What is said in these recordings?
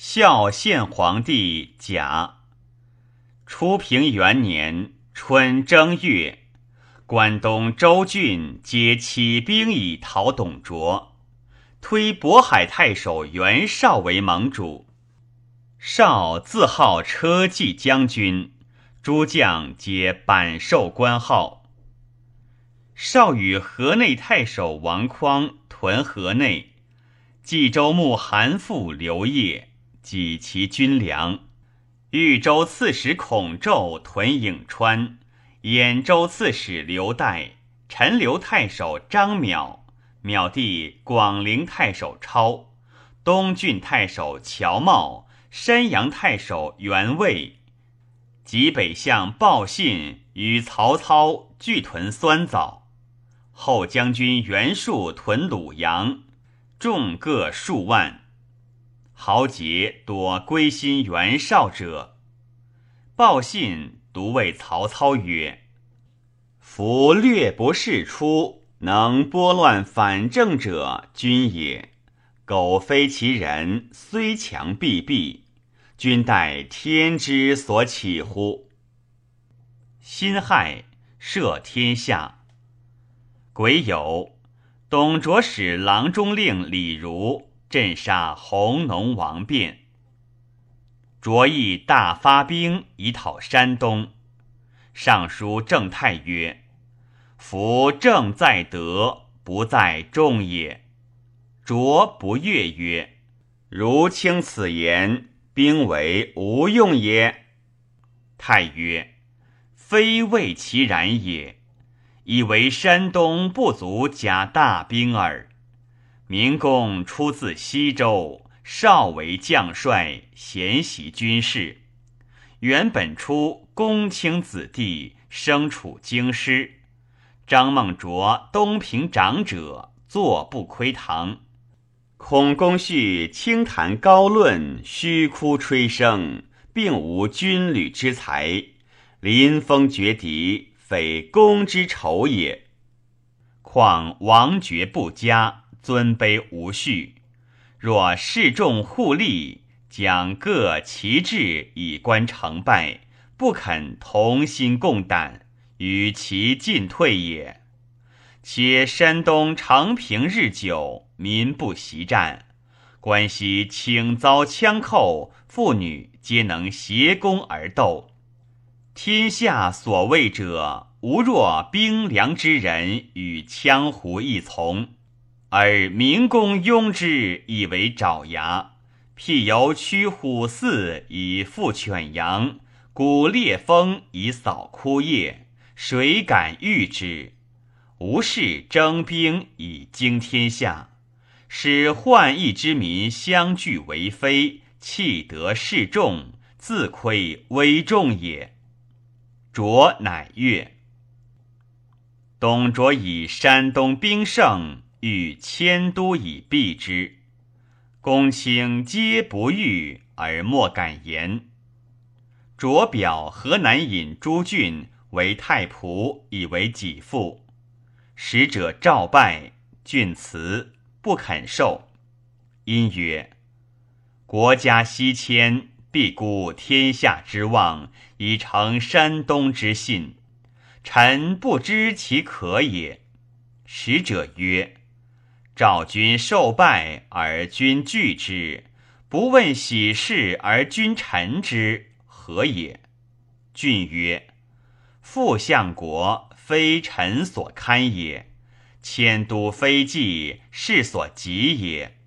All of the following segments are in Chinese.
孝献皇帝甲初平元年春正月，关东州郡皆起兵以讨董卓，推渤海太守袁绍为盟主。绍自号车骑将军，诸将皆版授官号。绍与河内太守王匡屯河内，冀州牧韩馥刘烨。济其军粮，豫州刺史孔宙屯颍川，兖州刺史刘岱，陈留太守张邈，邈弟广陵太守超，东郡太守乔瑁，山阳太守袁魏，及北相鲍信与曹操俱屯酸枣，后将军袁术屯鲁阳，众各数万。豪杰多归心袁绍者，报信独谓曹操曰：“夫略不世出，能拨乱反正者，君也。苟非其人，虽强必毙。君待天之所起乎？”辛亥，赦天下。癸酉，董卓使郎中令李儒。镇杀弘农王变，卓意大发兵以讨山东。尚书郑泰曰：“夫正在德，不在众也。”卓不悦曰：“如卿此言，兵为无用也。”太曰：“非为其然也，以为山东不足假大兵耳。”明公出自西周，少为将帅，贤习军事。原本出公卿子弟，生处京师。张孟卓东平长者，坐不窥堂。孔公绪轻谈高论，虚哭吹声，并无军旅之才。临风绝敌，非公之仇也。况王爵不佳。尊卑无序，若示众互利，将各其志以观成败，不肯同心共胆，与其进退也。且山东长平日久，民不习战，关西轻遭枪寇，妇女皆能携弓而斗。天下所谓者，无若兵粮之人与羌胡一从。而民公拥之以为爪牙，辟由驱虎饲以复犬羊，鼓烈风以扫枯叶，谁敢御之？无事征兵以惊天下，使患疫之民相聚为非，弃得示众，自亏危重也。卓乃曰。董卓以山东兵胜。欲迁都以避之，公卿皆不欲而莫敢言。卓表河南尹朱俊为太仆，以为己父。使者召拜，俊辞不肯受，因曰：“国家西迁，必孤天下之望，以成山东之信。臣不知其可也。”使者曰。赵君受败而君惧之，不问喜事而君臣之，何也？俊曰：“复相国非臣所堪也，迁都非计是所急也。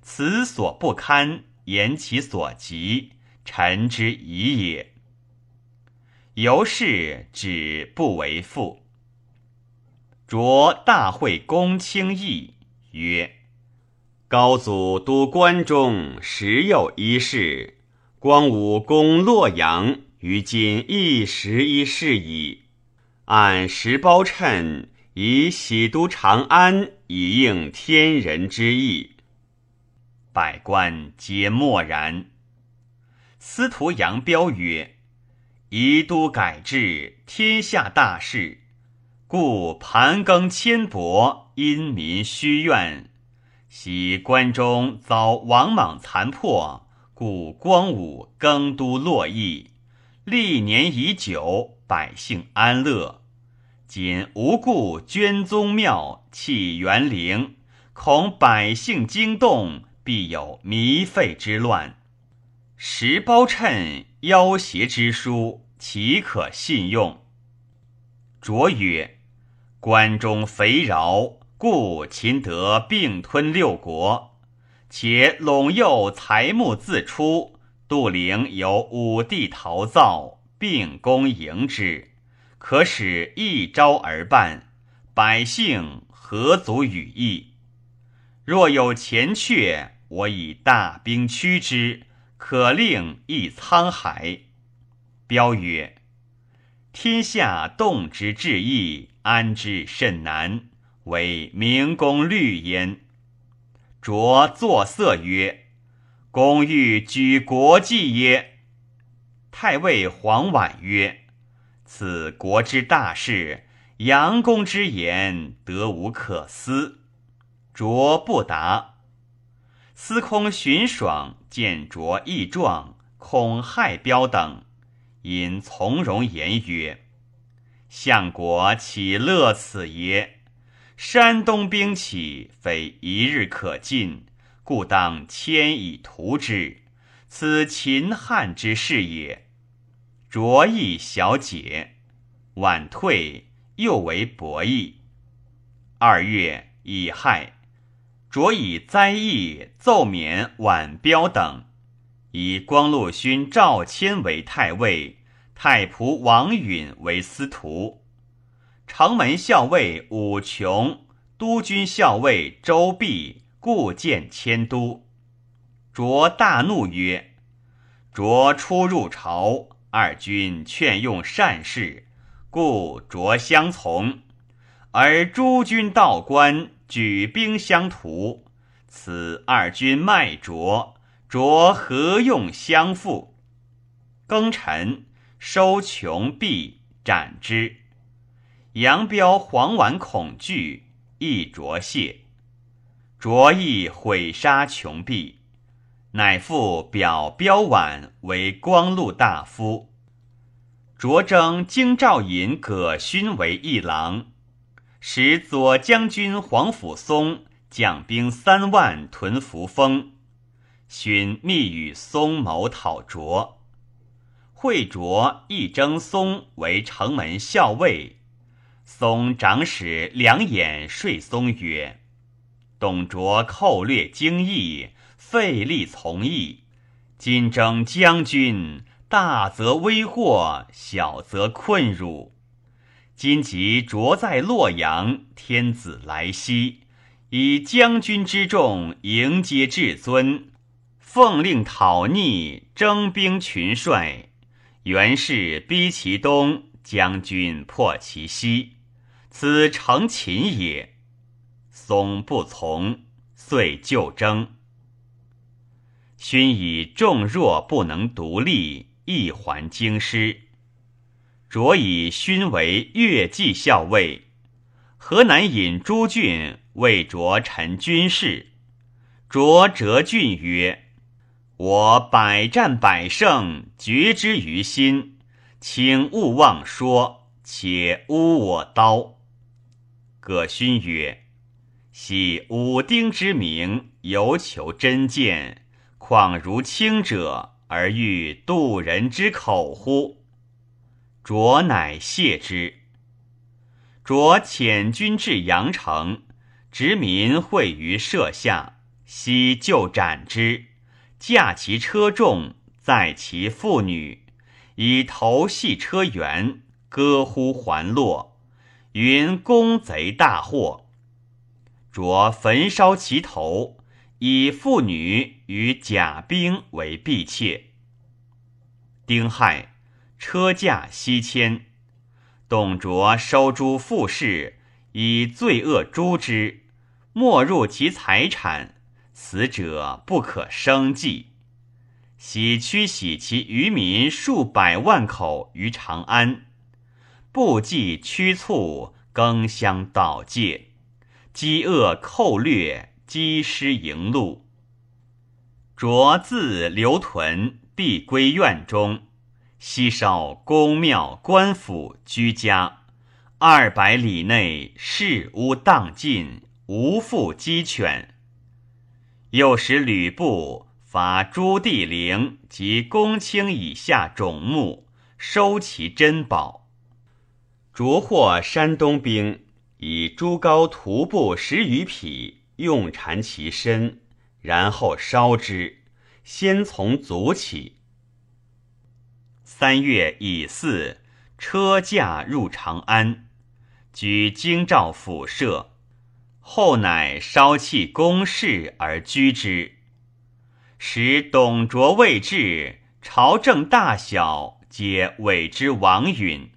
此所不堪，言其所急，臣之疑也。由是止不为父。着大会公卿议。”曰：高祖都关中，时有一事。光武攻洛阳，于今一时一事矣。按时包称，以喜都长安，以应天人之意。百官皆默然。司徒杨彪曰：“宜都改制，天下大事。”故盘庚迁薄，因民虚怨。喜关中遭王莽残破，故光武更都洛邑，历年已久，百姓安乐。今无故捐宗庙，弃园陵，恐百姓惊动，必有糜废之乱。石包称要挟之书，岂可信用？卓曰：“关中肥饶，故秦得并吞六国。且陇右财木自出，杜陵有武帝陶造，并攻迎之，可使一招而办，百姓何足与意？若有前阙，我以大兵驱之。”可令一沧海。标曰：“天下动之至易，安之甚难，惟明公虑焉。”卓作色曰：“公欲举国计耶？”太尉黄婉曰：“此国之大事，杨公之言，得无可思。”卓不答。司空荀爽见卓义壮，恐害彪等，因从容言曰：“相国岂乐此耶？山东兵起，非一日可尽，故当迁以图之。此秦汉之事也。”卓义小解，晚退，又为博弈。二月，乙亥。着以灾异奏免晚彪等，以光禄勋赵谦为太尉，太仆王允为司徒，城门校尉武琼、督军校尉周弼故见迁都。卓大怒曰：“卓初入朝，二军劝用善事，故卓相从；而诸军道官。”举兵相图，此二军卖卓，卓何用相负？庚辰，收穷毕，斩之。杨彪、黄婉恐惧，亦卓谢。卓意毁杀穷毕，乃复表彪婉为光禄大夫。卓征京兆尹葛勋为议郎。使左将军黄甫松将兵三万屯扶风，寻密与松谋讨卓。会卓亦征松为城门校尉。松长史两眼睡松曰：“董卓寇掠京邑，费力从义。今征将军，大则危祸，小则困辱。”今即卓在洛阳，天子来西，以将军之众迎接至尊，奉令讨逆，征兵群帅。袁氏逼其东，将军破其西，此成秦也。松不从，遂就征。勋以众弱不能独立，亦还京师。卓以勋为越骑校尉，河南尹朱俊为卓臣军事。着折俊曰：“我百战百胜，决之于心，请勿妄说，且污我刀。”葛勋曰：“系武丁之名，犹求真见，况如卿者，而欲度人之口乎？”卓乃谢之。卓遣军至阳城，执民会于舍下，悉就斩之，驾其车众，载其妇女，以头系车辕，歌呼还落，云公贼大获。卓焚烧其头，以妇女与甲兵为婢妾。丁亥。车驾西迁，董卓收诸富士，以罪恶诛之，没入其财产，死者不可生计。喜驱喜其渔民数百万口于长安，不计驱促，更相导介，饥饿寇掠，积师营路。着自留屯，必归院中。西少宫庙官府居家，二百里内事屋荡尽，无复鸡犬。又使吕布伐朱棣陵及公卿以下种木，收其珍宝。逐获山东兵，以朱高徒步十余匹，用缠其身，然后烧之。先从足起。三月乙巳，车驾入长安，居京兆府舍。后乃稍弃公室而居之。使董卓未至，朝政大小皆委之王允。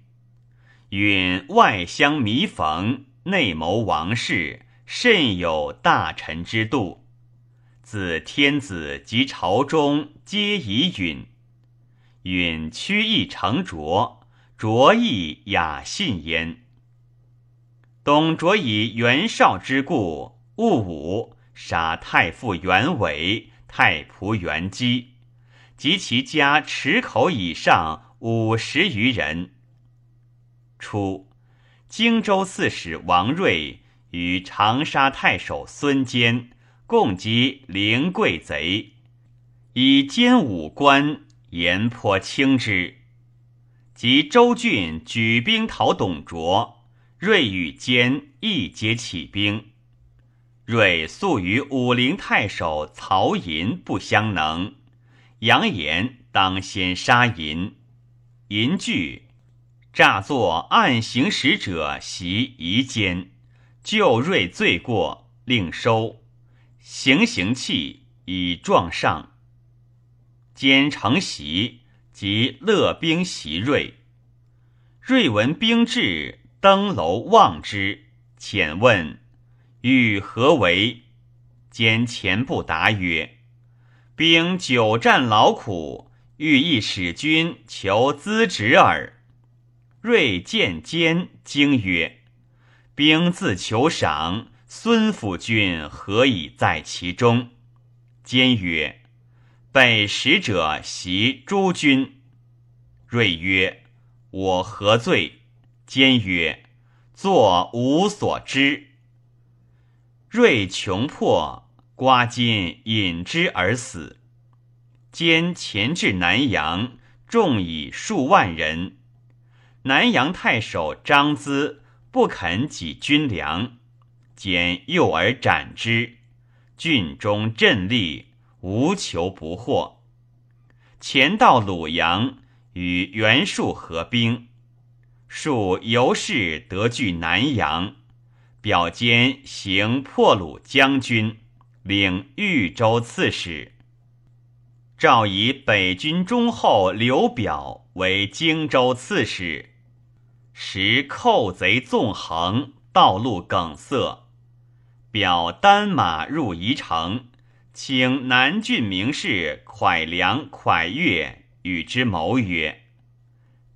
允外相弥缝，内谋王室，甚有大臣之度。自天子及朝中，皆以允。允屈意成卓，卓亦雅信焉。董卓以袁绍之故，戊午杀太傅袁伟、太仆袁基及其家池口以上五十余人。初，荆州刺史王睿与长沙太守孙坚共击灵贵贼，以坚武关。言颇轻之，及周郡举兵讨董卓，睿与坚亦皆起兵。睿素与武陵太守曹寅不相能，扬言当先杀寅。寅惧，诈作暗行使者袭夷坚，救睿罪过，令收行刑器以状上。兼承袭，即勒兵袭瑞。瑞闻兵至，登楼望之，遣问欲何为？兼前不答曰：“兵久战劳苦，欲意使君求资职耳。”瑞见坚，惊曰：“兵自求赏，孙府君何以在其中？”坚曰。被使者袭诸君，睿曰：“我何罪？”坚曰：“作无所知。”锐穷迫，刮金引之而死。坚前至南阳，众以数万人。南阳太守张咨不肯给军粮，坚诱而斩之。郡中震栗。无求不获。前到鲁阳，与袁术合兵，术由是得据南阳，表兼行破虏将军，领豫州刺史。诏以北军忠厚刘表为荆州刺史。时寇贼纵横，道路梗塞，表单马入宜城。请南郡名士蒯良、蒯越与之谋曰：“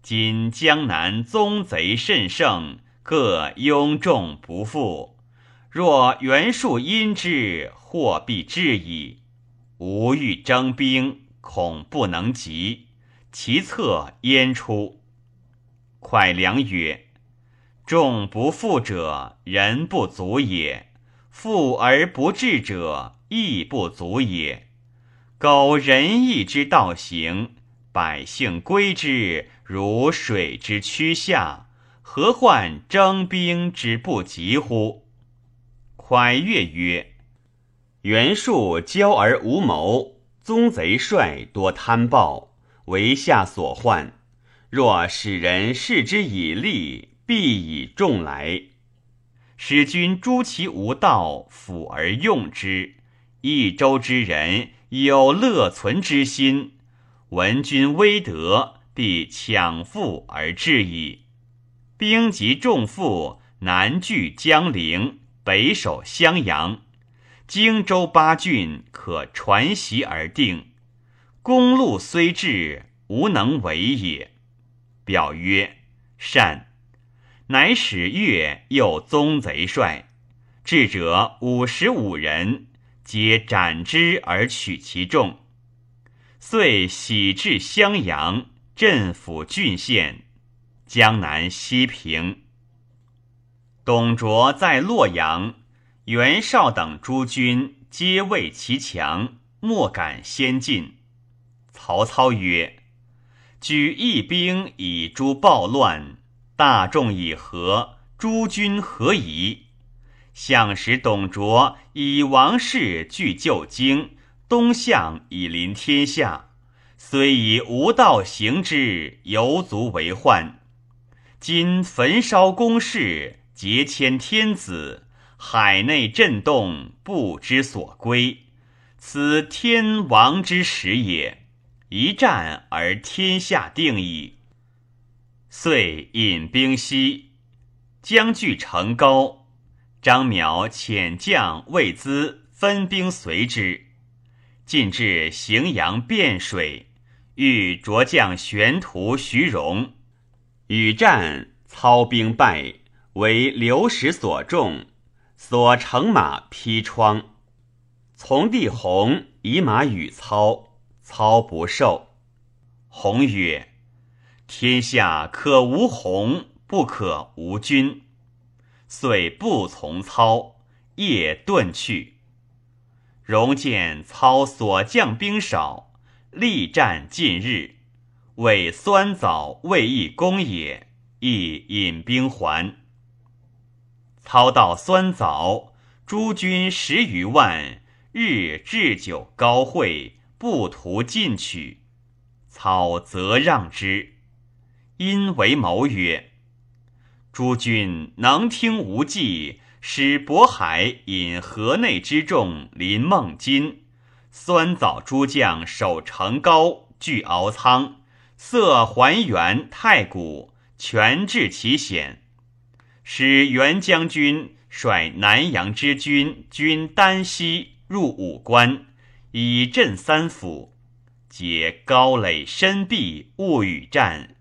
今江南宗贼甚盛，各拥众不复。若袁术因之，祸必至矣。吾欲征兵，恐不能及，其策焉出？”蒯良曰：“众不复者，人不足也；富而不治者。”亦不足也。苟仁义之道行，百姓归之如水之趋下，何患征兵之不及乎？蒯越曰：“袁术骄而无谋，宗贼帅多贪暴，为下所患。若使人视之以利，必以众来。使君诛其无道，辅而用之。”益州之人有乐存之心，闻君威德，必抢复而至矣。兵及重负，南据江陵，北守襄阳，荆州八郡可传檄而定。公路虽至，无能为也。表曰：善。乃使越又宗贼帅，智者五十五人。皆斩之而取其众。遂徙至襄阳，镇抚郡县，江南西平。董卓在洛阳，袁绍等诸军皆畏其强，莫敢先进。曹操曰：“举义兵以诛暴乱，大众以和，诸军何疑？”相使董卓以王室据旧京。东向以临天下，虽以无道行之，犹足为患。今焚烧宫室，劫迁天子，海内震动，不知所归。此天亡之时也。一战而天下定矣。遂引兵西，将据成高。张邈遣将魏资分兵随之。进至荥阳汴水，欲着将玄徒徐荣，与战，操兵败，为流矢所中，所乘马披疮。从弟弘以马与操，操不受。弘曰：“天下可无弘，不可无君。”遂不从操，夜遁去。荣见操所将兵少，力战近日，为酸枣未易攻也，亦引兵还。操到酸枣，诸军十余万，日置酒高会，不图进取。操则让之，因为谋曰：“诸军能听无计。”使渤海引河内之众临孟津，酸枣诸将守城高，据敖仓，色还原太谷，全治其险。使袁将军率南阳之军军丹西入武关，以镇三府，皆高垒深壁，勿与战，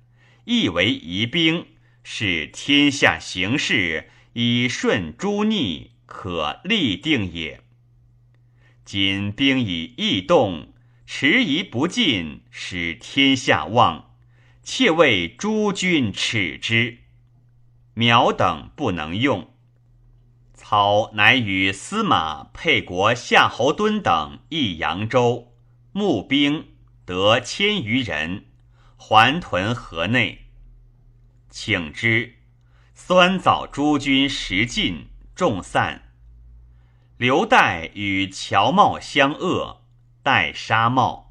亦为疑兵，使天下形势。以顺诸逆，可立定也。今兵以易动，迟疑不进，使天下望，切为诸君耻之。苗等不能用。操乃与司马沛国夏侯惇等诣扬州，募兵得千余人，还屯河内，请之。酸枣诸军食尽，众散。刘岱与乔瑁相恶，代杀瑁，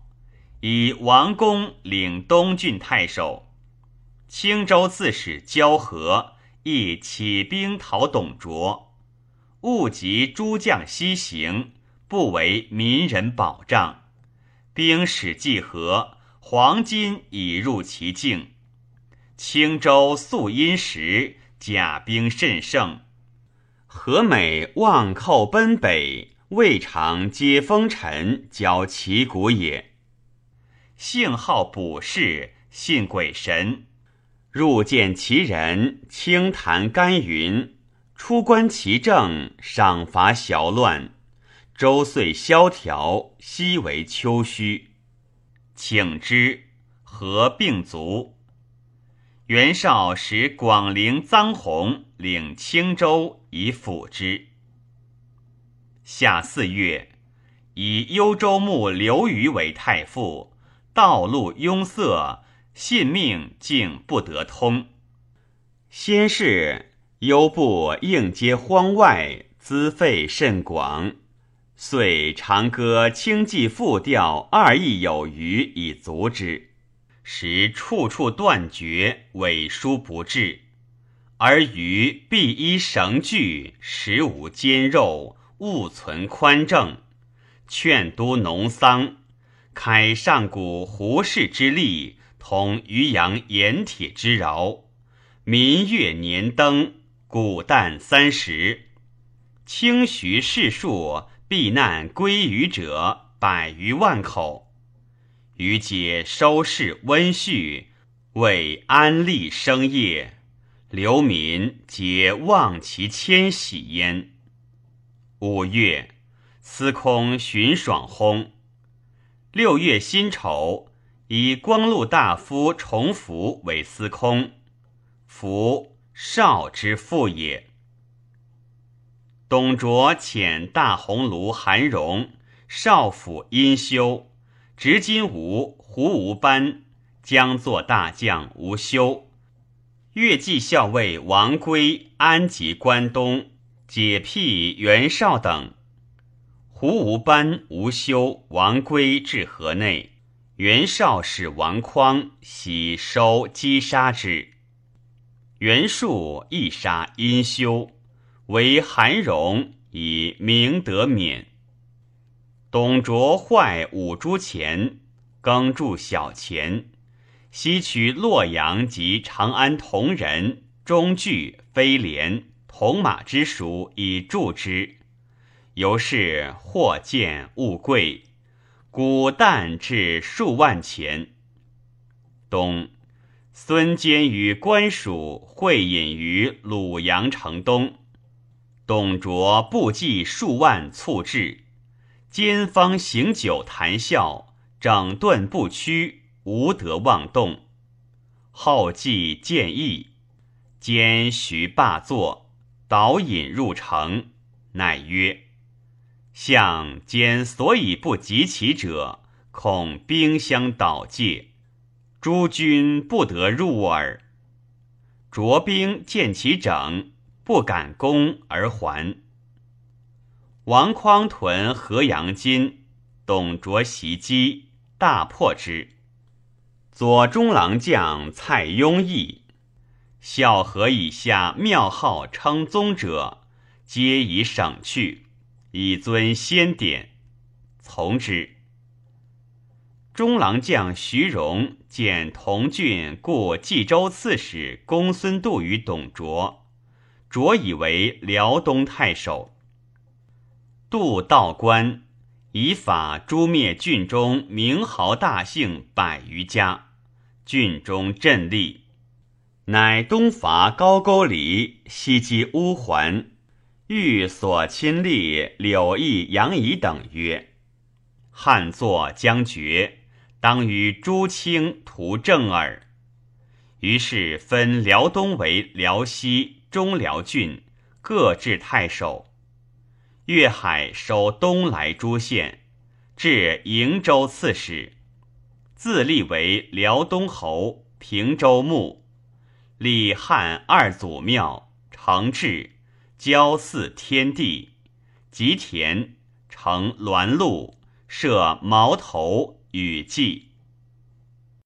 以王公领东郡太守。青州刺史焦和亦起兵讨董卓，误及诸将西行，不为民人保障。兵使既和，黄金已入其境。青州素阴时。甲兵甚盛，何美望寇奔北，未尝皆风尘，交旗鼓也。幸好卜筮，信鬼神，入见其人，轻谈甘云，出观其政，赏罚淆乱，周岁萧条，夕为秋虚，请之，何病卒？袁绍使广陵臧洪领青州以辅之。夏四月，以幽州牧刘虞为太傅，道路拥塞，信命竟不得通。先是，幽部应接荒外，资费甚广，遂长歌轻骑复调二亿有余以足之。时处处断绝，尾疏不至，而余必依绳具，食无坚肉，勿存宽正。劝都农桑，开上古胡氏之力，同渔阳盐铁之饶。民月年登，谷旦三十，清徐士数，避难归于者百余万口。余皆收视温煦，为安利生业，流民皆望其迁徙焉。五月，司空荀爽薨。六月辛丑，以光禄大夫重福为司空。福少之父也。董卓遣大鸿胪韩荣、少府殷修、执金吾胡无班、将作大将吴修、越骑校尉王圭安吉关东，解辟袁绍等。胡无班、吴修、王圭至河内，袁绍使王匡喜收击杀之。袁术亦杀殷修，为韩荣以明德免。董卓坏五铢钱，耕筑小钱，西取洛阳及长安铜人、中具、飞廉、铜马之属以铸之。由是货贱物贵，古旦至数万钱。冬，孙坚与官属会饮于鲁阳城东，董卓部骑数万促至，坚方行酒谈笑，整顿不屈，无得妄动。后继建议，兼徐罢坐，导引入城，乃曰。相兼所以不及其者，恐兵相倒戒，诸军不得入耳。着兵见其整，不敢攻而还。王匡屯河阳津，董卓袭击，大破之。左中郎将蔡邕义，孝河以下庙号称宗者，皆已省去。以尊先典，从之。中郎将徐荣见同郡故冀州刺史公孙度于董卓，卓以为辽东太守。度道官，以法诛灭郡中名豪大姓百余家，郡中震立，乃东伐高句丽，西击乌桓。欲所亲吏柳毅、杨仪等曰：“汉作将绝，当与诸卿图正耳。”于是分辽东为辽西、中辽郡，各置太守。粤海收东莱诸县，至瀛州刺史，自立为辽东侯、平州牧，立汉二祖庙，承制。交祀天地，吉田，成鸾路，设矛头，雨祭。